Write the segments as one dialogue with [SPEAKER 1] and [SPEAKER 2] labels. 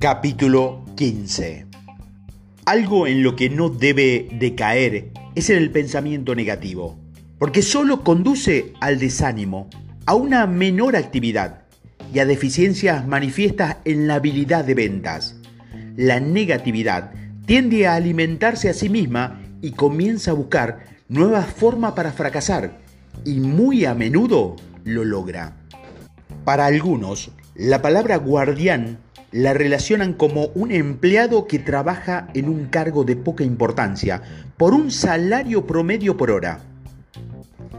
[SPEAKER 1] Capítulo 15 Algo en lo que no debe decaer es en el pensamiento negativo, porque solo conduce al desánimo, a una menor actividad y a deficiencias manifiestas en la habilidad de ventas. La negatividad tiende a alimentarse a sí misma y comienza a buscar nuevas formas para fracasar y muy a menudo lo logra. Para algunos, la palabra guardián la relacionan como un empleado que trabaja en un cargo de poca importancia por un salario promedio por hora.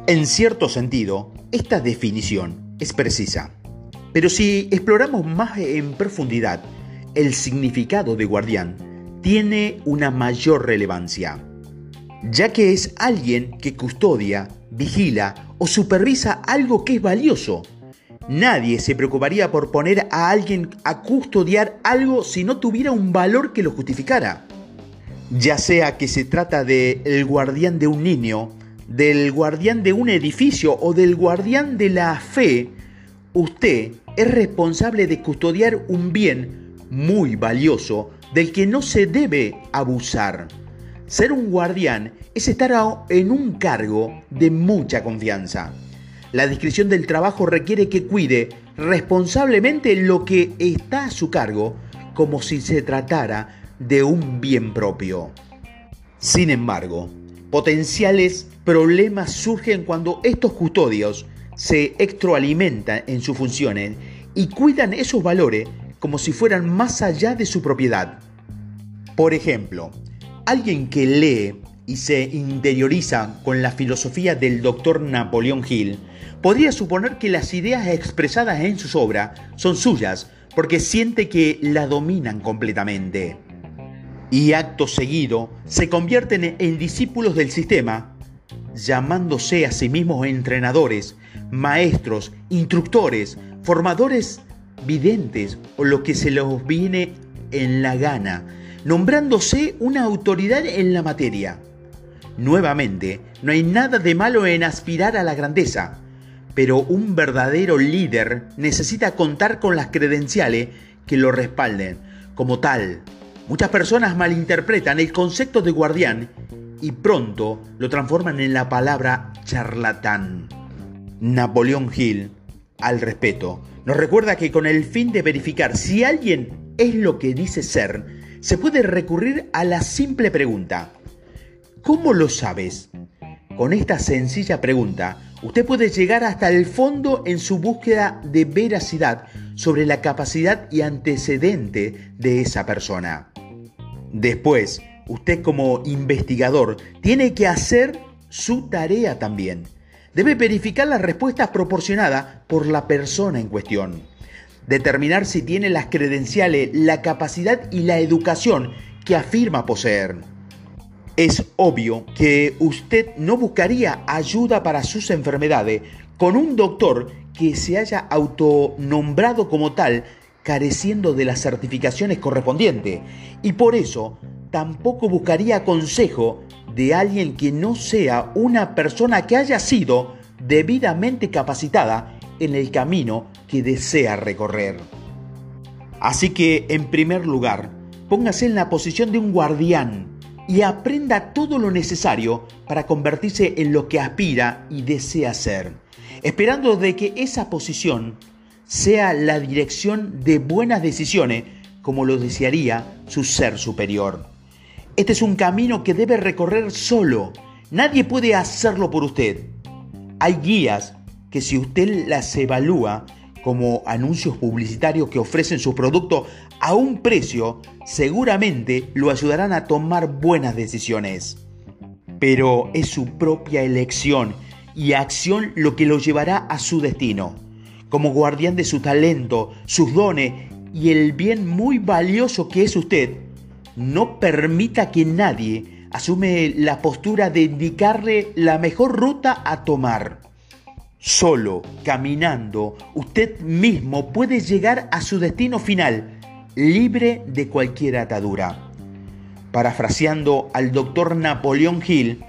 [SPEAKER 1] En cierto sentido, esta definición es precisa. Pero si exploramos más en profundidad, el significado de guardián tiene una mayor relevancia, ya que es alguien que custodia, vigila o supervisa algo que es valioso Nadie se preocuparía por poner a alguien a custodiar algo si no tuviera un valor que lo justificara. Ya sea que se trata del guardián de un niño, del guardián de un edificio o del guardián de la fe, usted es responsable de custodiar un bien muy valioso del que no se debe abusar. Ser un guardián es estar en un cargo de mucha confianza. La descripción del trabajo requiere que cuide responsablemente lo que está a su cargo como si se tratara de un bien propio. Sin embargo, potenciales problemas surgen cuando estos custodios se extroalimentan en sus funciones y cuidan esos valores como si fueran más allá de su propiedad. Por ejemplo, alguien que lee y se interioriza con la filosofía del doctor Napoleón Hill, podría suponer que las ideas expresadas en sus obras son suyas porque siente que la dominan completamente. Y acto seguido se convierten en discípulos del sistema, llamándose a sí mismos entrenadores, maestros, instructores, formadores videntes o lo que se les viene en la gana, nombrándose una autoridad en la materia. Nuevamente, no hay nada de malo en aspirar a la grandeza, pero un verdadero líder necesita contar con las credenciales que lo respalden. Como tal, muchas personas malinterpretan el concepto de guardián y pronto lo transforman en la palabra charlatán. Napoleón Hill, al respeto, nos recuerda que con el fin de verificar si alguien es lo que dice ser, se puede recurrir a la simple pregunta, ¿Cómo lo sabes? Con esta sencilla pregunta, usted puede llegar hasta el fondo en su búsqueda de veracidad sobre la capacidad y antecedente de esa persona. Después, usted como investigador tiene que hacer su tarea también. Debe verificar las respuestas proporcionadas por la persona en cuestión. Determinar si tiene las credenciales, la capacidad y la educación que afirma poseer. Es obvio que usted no buscaría ayuda para sus enfermedades con un doctor que se haya autonombrado como tal careciendo de las certificaciones correspondientes y por eso tampoco buscaría consejo de alguien que no sea una persona que haya sido debidamente capacitada en el camino que desea recorrer. Así que, en primer lugar, póngase en la posición de un guardián y aprenda todo lo necesario para convertirse en lo que aspira y desea ser, esperando de que esa posición sea la dirección de buenas decisiones como lo desearía su ser superior. Este es un camino que debe recorrer solo. Nadie puede hacerlo por usted. Hay guías que si usted las evalúa como anuncios publicitarios que ofrecen su producto a un precio, seguramente lo ayudarán a tomar buenas decisiones. Pero es su propia elección y acción lo que lo llevará a su destino. Como guardián de su talento, sus dones y el bien muy valioso que es usted, no permita que nadie asume la postura de indicarle la mejor ruta a tomar. Solo caminando, usted mismo puede llegar a su destino final, libre de cualquier atadura. Parafraseando al doctor Napoleón Hill,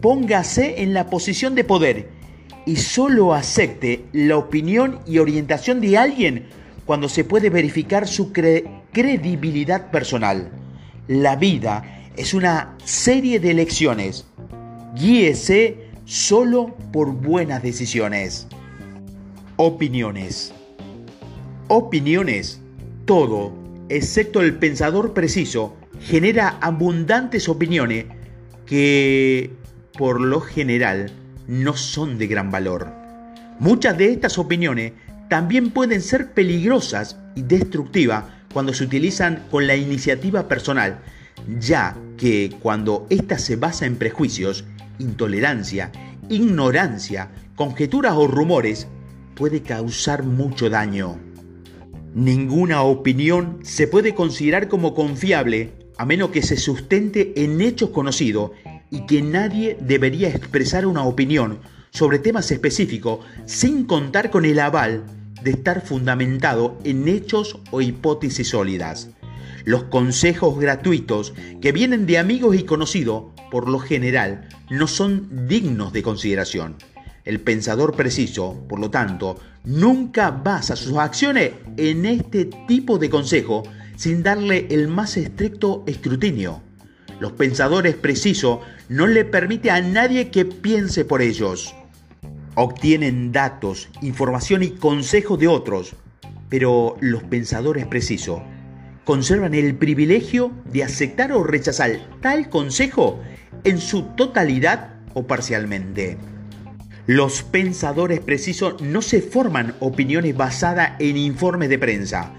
[SPEAKER 1] póngase en la posición de poder y solo acepte la opinión y orientación de alguien cuando se puede verificar su credibilidad personal. La vida es una serie de elecciones. Guíese solo por buenas decisiones. Opiniones. Opiniones. Todo, excepto el pensador preciso, genera abundantes opiniones que, por lo general, no son de gran valor. Muchas de estas opiniones también pueden ser peligrosas y destructivas cuando se utilizan con la iniciativa personal, ya que cuando ésta se basa en prejuicios, intolerancia, ignorancia, conjeturas o rumores, puede causar mucho daño. Ninguna opinión se puede considerar como confiable a menos que se sustente en hechos conocidos y que nadie debería expresar una opinión sobre temas específicos sin contar con el aval de estar fundamentado en hechos o hipótesis sólidas. Los consejos gratuitos que vienen de amigos y conocidos, por lo general, no son dignos de consideración. El pensador preciso, por lo tanto, nunca basa sus acciones en este tipo de consejo sin darle el más estricto escrutinio. Los pensadores precisos no le permite a nadie que piense por ellos. Obtienen datos, información y consejos de otros, pero los pensadores precisos conservan el privilegio de aceptar o rechazar tal consejo en su totalidad o parcialmente. Los pensadores precisos no se forman opiniones basadas en informes de prensa,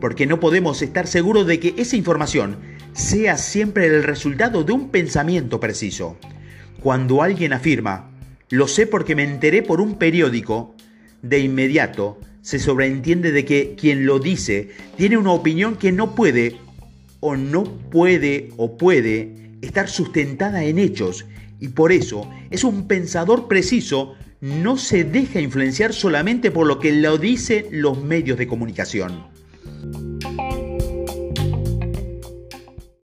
[SPEAKER 1] porque no podemos estar seguros de que esa información sea siempre el resultado de un pensamiento preciso. Cuando alguien afirma, lo sé porque me enteré por un periódico, de inmediato se sobreentiende de que quien lo dice tiene una opinión que no puede o no puede o puede estar sustentada en hechos y por eso es un pensador preciso, no se deja influenciar solamente por lo que lo dicen los medios de comunicación.